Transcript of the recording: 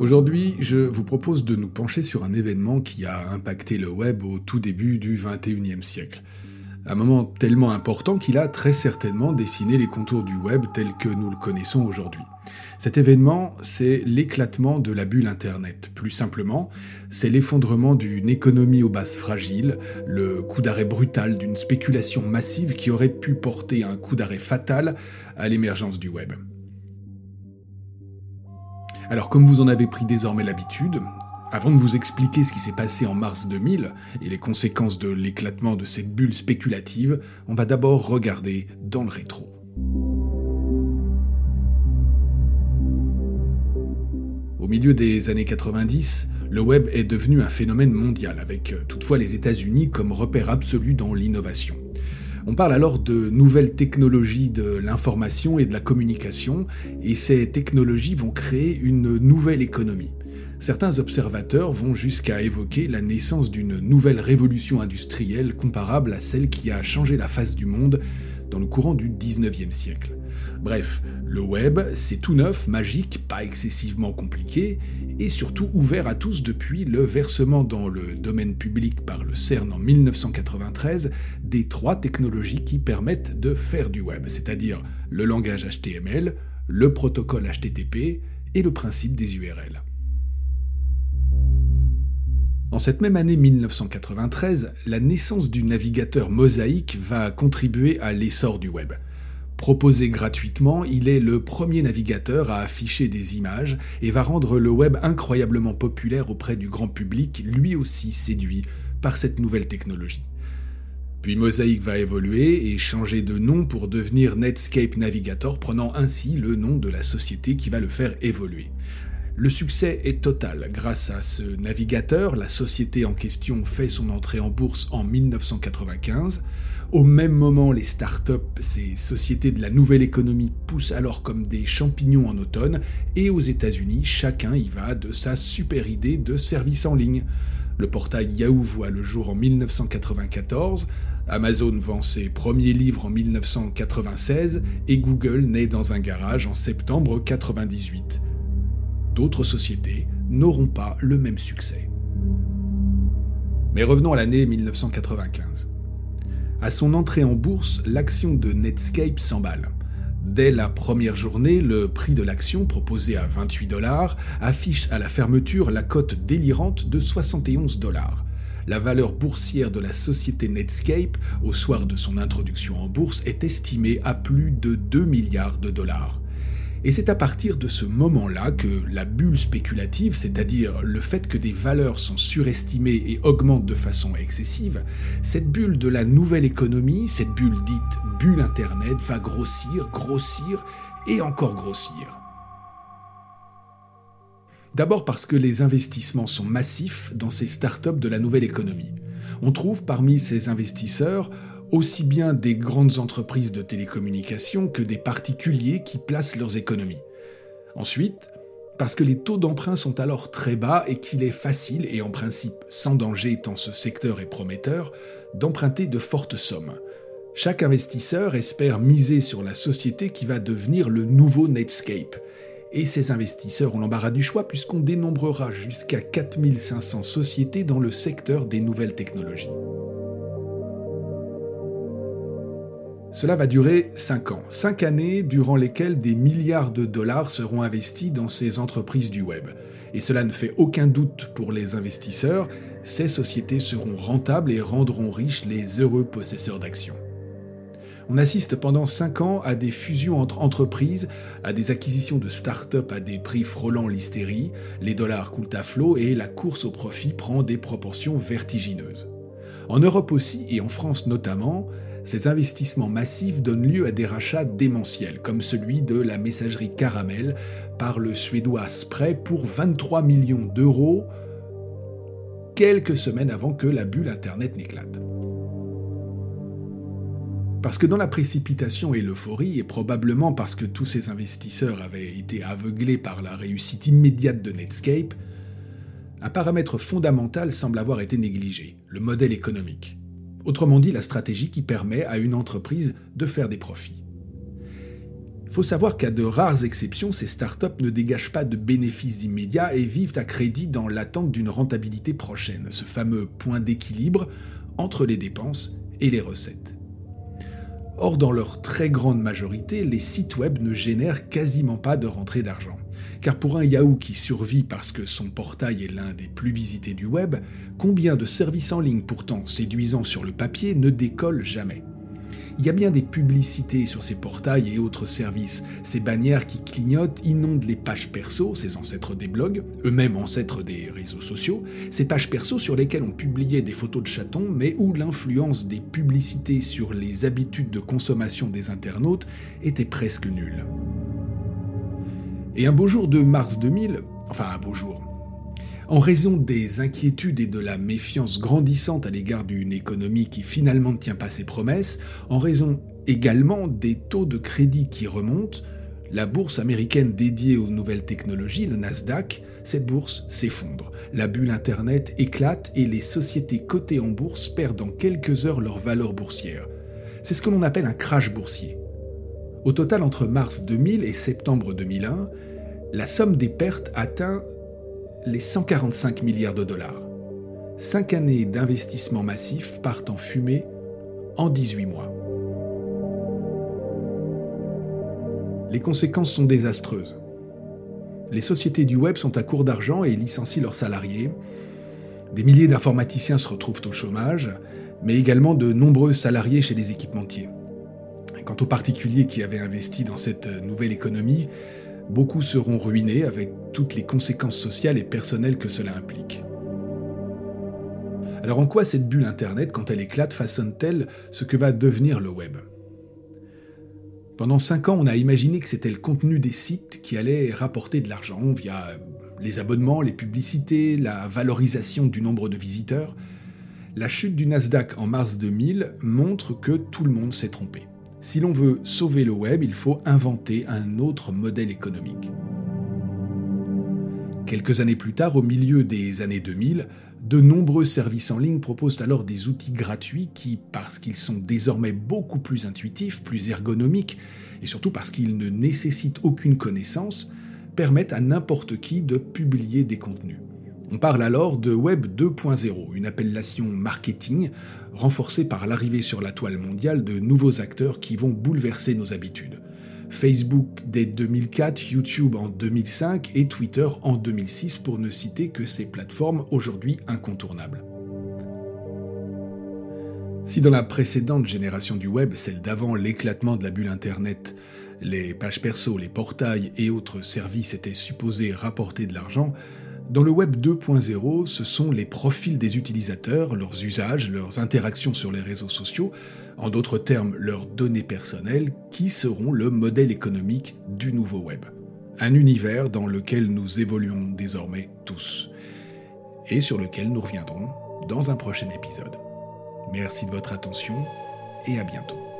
Aujourd'hui, je vous propose de nous pencher sur un événement qui a impacté le web au tout début du 21e siècle. Un moment tellement important qu'il a très certainement dessiné les contours du web tel que nous le connaissons aujourd'hui. Cet événement, c'est l'éclatement de la bulle Internet. Plus simplement, c'est l'effondrement d'une économie aux bases fragiles, le coup d'arrêt brutal d'une spéculation massive qui aurait pu porter un coup d'arrêt fatal à l'émergence du web. Alors comme vous en avez pris désormais l'habitude, avant de vous expliquer ce qui s'est passé en mars 2000 et les conséquences de l'éclatement de cette bulle spéculative, on va d'abord regarder dans le rétro. Au milieu des années 90, le web est devenu un phénomène mondial, avec toutefois les États-Unis comme repère absolu dans l'innovation. On parle alors de nouvelles technologies de l'information et de la communication, et ces technologies vont créer une nouvelle économie. Certains observateurs vont jusqu'à évoquer la naissance d'une nouvelle révolution industrielle comparable à celle qui a changé la face du monde dans le courant du 19e siècle. Bref, le web, c'est tout neuf, magique, pas excessivement compliqué, et surtout ouvert à tous depuis le versement dans le domaine public par le CERN en 1993 des trois technologies qui permettent de faire du web, c'est-à-dire le langage HTML, le protocole HTTP et le principe des URL. En cette même année 1993, la naissance du navigateur Mosaic va contribuer à l'essor du web. Proposé gratuitement, il est le premier navigateur à afficher des images et va rendre le web incroyablement populaire auprès du grand public, lui aussi séduit par cette nouvelle technologie. Puis Mosaic va évoluer et changer de nom pour devenir Netscape Navigator, prenant ainsi le nom de la société qui va le faire évoluer. Le succès est total. Grâce à ce navigateur, la société en question fait son entrée en bourse en 1995. Au même moment, les startups, ces sociétés de la nouvelle économie, poussent alors comme des champignons en automne, et aux États-Unis, chacun y va de sa super idée de service en ligne. Le portail Yahoo voit le jour en 1994, Amazon vend ses premiers livres en 1996 et Google naît dans un garage en septembre 1998. D'autres sociétés n'auront pas le même succès. Mais revenons à l'année 1995. À son entrée en bourse, l'action de Netscape s'emballe. Dès la première journée, le prix de l'action, proposé à 28 dollars, affiche à la fermeture la cote délirante de 71 dollars. La valeur boursière de la société Netscape, au soir de son introduction en bourse, est estimée à plus de 2 milliards de dollars. Et c'est à partir de ce moment-là que la bulle spéculative, c'est-à-dire le fait que des valeurs sont surestimées et augmentent de façon excessive, cette bulle de la nouvelle économie, cette bulle dite bulle Internet, va grossir, grossir et encore grossir. D'abord parce que les investissements sont massifs dans ces startups de la nouvelle économie. On trouve parmi ces investisseurs aussi bien des grandes entreprises de télécommunications que des particuliers qui placent leurs économies. Ensuite, parce que les taux d'emprunt sont alors très bas et qu'il est facile, et en principe sans danger tant ce secteur est prometteur, d'emprunter de fortes sommes. Chaque investisseur espère miser sur la société qui va devenir le nouveau Netscape. Et ces investisseurs ont l'embarras du choix puisqu'on dénombrera jusqu'à 4500 sociétés dans le secteur des nouvelles technologies. Cela va durer 5 ans. 5 années durant lesquelles des milliards de dollars seront investis dans ces entreprises du web. Et cela ne fait aucun doute pour les investisseurs, ces sociétés seront rentables et rendront riches les heureux possesseurs d'actions. On assiste pendant 5 ans à des fusions entre entreprises, à des acquisitions de start-up à des prix frôlant l'hystérie, les dollars coulent à flot et la course au profit prend des proportions vertigineuses. En Europe aussi, et en France notamment, ces investissements massifs donnent lieu à des rachats démentiels, comme celui de la messagerie Caramel par le suédois Spray pour 23 millions d'euros, quelques semaines avant que la bulle Internet n'éclate. Parce que dans la précipitation et l'euphorie, et probablement parce que tous ces investisseurs avaient été aveuglés par la réussite immédiate de Netscape, un paramètre fondamental semble avoir été négligé, le modèle économique. Autrement dit, la stratégie qui permet à une entreprise de faire des profits. faut savoir qu'à de rares exceptions, ces startups ne dégagent pas de bénéfices immédiats et vivent à crédit dans l'attente d'une rentabilité prochaine, ce fameux point d'équilibre entre les dépenses et les recettes. Or, dans leur très grande majorité, les sites web ne génèrent quasiment pas de rentrée d'argent. Car pour un Yahoo qui survit parce que son portail est l'un des plus visités du web, combien de services en ligne pourtant séduisants sur le papier ne décollent jamais? Il y a bien des publicités sur ces portails et autres services. Ces bannières qui clignotent inondent les pages perso, ces ancêtres des blogs, eux-mêmes ancêtres des réseaux sociaux, ces pages perso sur lesquelles on publiait des photos de chatons, mais où l'influence des publicités sur les habitudes de consommation des internautes était presque nulle. Et un beau jour de mars 2000, enfin un beau jour, en raison des inquiétudes et de la méfiance grandissante à l'égard d'une économie qui finalement ne tient pas ses promesses, en raison également des taux de crédit qui remontent, la bourse américaine dédiée aux nouvelles technologies, le Nasdaq, cette bourse s'effondre. La bulle Internet éclate et les sociétés cotées en bourse perdent en quelques heures leur valeur boursière. C'est ce que l'on appelle un crash boursier. Au total, entre mars 2000 et septembre 2001, la somme des pertes atteint les 145 milliards de dollars. Cinq années d'investissement massif partent en fumée en 18 mois. Les conséquences sont désastreuses. Les sociétés du web sont à court d'argent et licencient leurs salariés. Des milliers d'informaticiens se retrouvent au chômage, mais également de nombreux salariés chez les équipementiers. Quant aux particuliers qui avaient investi dans cette nouvelle économie, beaucoup seront ruinés avec toutes les conséquences sociales et personnelles que cela implique. Alors en quoi cette bulle Internet, quand elle éclate, façonne-t-elle ce que va devenir le web? Pendant cinq ans, on a imaginé que c'était le contenu des sites qui allait rapporter de l'argent via les abonnements, les publicités, la valorisation du nombre de visiteurs. La chute du Nasdaq en mars 2000 montre que tout le monde s'est trompé. Si l'on veut sauver le web, il faut inventer un autre modèle économique. Quelques années plus tard, au milieu des années 2000, de nombreux services en ligne proposent alors des outils gratuits qui, parce qu'ils sont désormais beaucoup plus intuitifs, plus ergonomiques, et surtout parce qu'ils ne nécessitent aucune connaissance, permettent à n'importe qui de publier des contenus. On parle alors de Web 2.0, une appellation marketing renforcée par l'arrivée sur la toile mondiale de nouveaux acteurs qui vont bouleverser nos habitudes. Facebook dès 2004, YouTube en 2005 et Twitter en 2006 pour ne citer que ces plateformes aujourd'hui incontournables. Si dans la précédente génération du web, celle d'avant l'éclatement de la bulle Internet, les pages perso, les portails et autres services étaient supposés rapporter de l'argent, dans le Web 2.0, ce sont les profils des utilisateurs, leurs usages, leurs interactions sur les réseaux sociaux, en d'autres termes leurs données personnelles, qui seront le modèle économique du nouveau Web. Un univers dans lequel nous évoluons désormais tous, et sur lequel nous reviendrons dans un prochain épisode. Merci de votre attention et à bientôt.